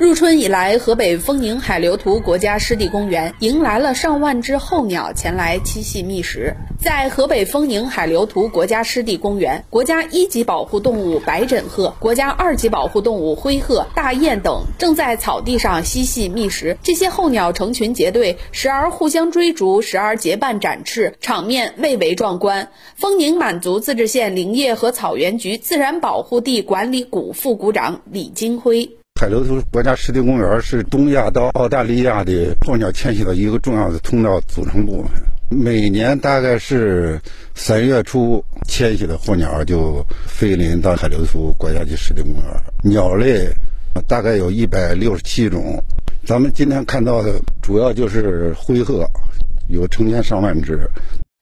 入春以来，河北丰宁海流图国家湿地公园迎来了上万只候鸟前来栖息觅食。在河北丰宁海流图国家湿地公园，国家一级保护动物白枕鹤、国家二级保护动物灰鹤、大雁等正在草地上嬉戏觅食。这些候鸟成群结队，时而互相追逐，时而结伴展翅，场面蔚为壮观。丰宁满族自治县林业和草原局自然保护地管理股副股长李金辉。海流图国家湿地公园是东亚到澳大利亚的候鸟迁徙的一个重要的通道组成部分。每年大概是三月初迁徙的候鸟就飞临到海流图国家级湿地公园。鸟类大概有一百六十七种，咱们今天看到的主要就是灰鹤，有成千上万只。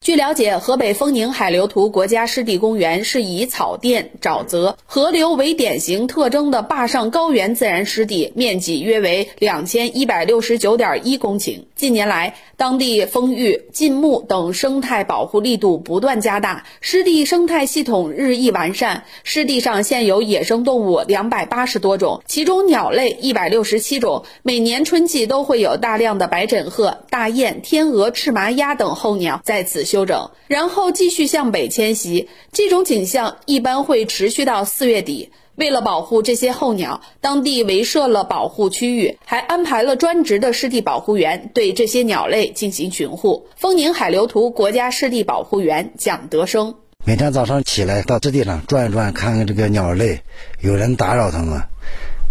据了解，河北丰宁海流图国家湿地公园是以草甸、沼泽、河流为典型特征的坝上高原自然湿地，面积约为两千一百六十九点一公顷。近年来，当地丰育、禁牧等生态保护力度不断加大，湿地生态系统日益完善。湿地上现有野生动物两百八十多种，其中鸟类一百六十七种。每年春季都会有大量的白枕鹤、大雁、天鹅、赤麻鸭等候鸟在此休休整，然后继续向北迁徙。这种景象一般会持续到四月底。为了保护这些候鸟，当地围设了保护区域，还安排了专职的湿地保护员对这些鸟类进行巡护。丰宁海流图国家湿地保护员蒋德生：每天早上起来到湿地上转一转，看看这个鸟类，有人打扰它们，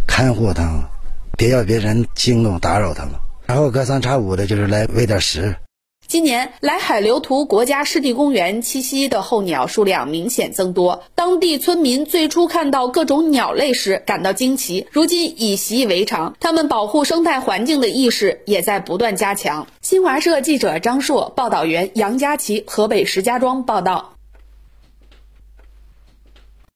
看护它们，别要别人惊动打扰它们。然后隔三差五的就是来喂点食。今年来海流图国家湿地公园栖息的候鸟数量明显增多。当地村民最初看到各种鸟类时感到惊奇，如今已习以为常。他们保护生态环境的意识也在不断加强。新华社记者张硕，报道员杨佳琪，河北石家庄报道。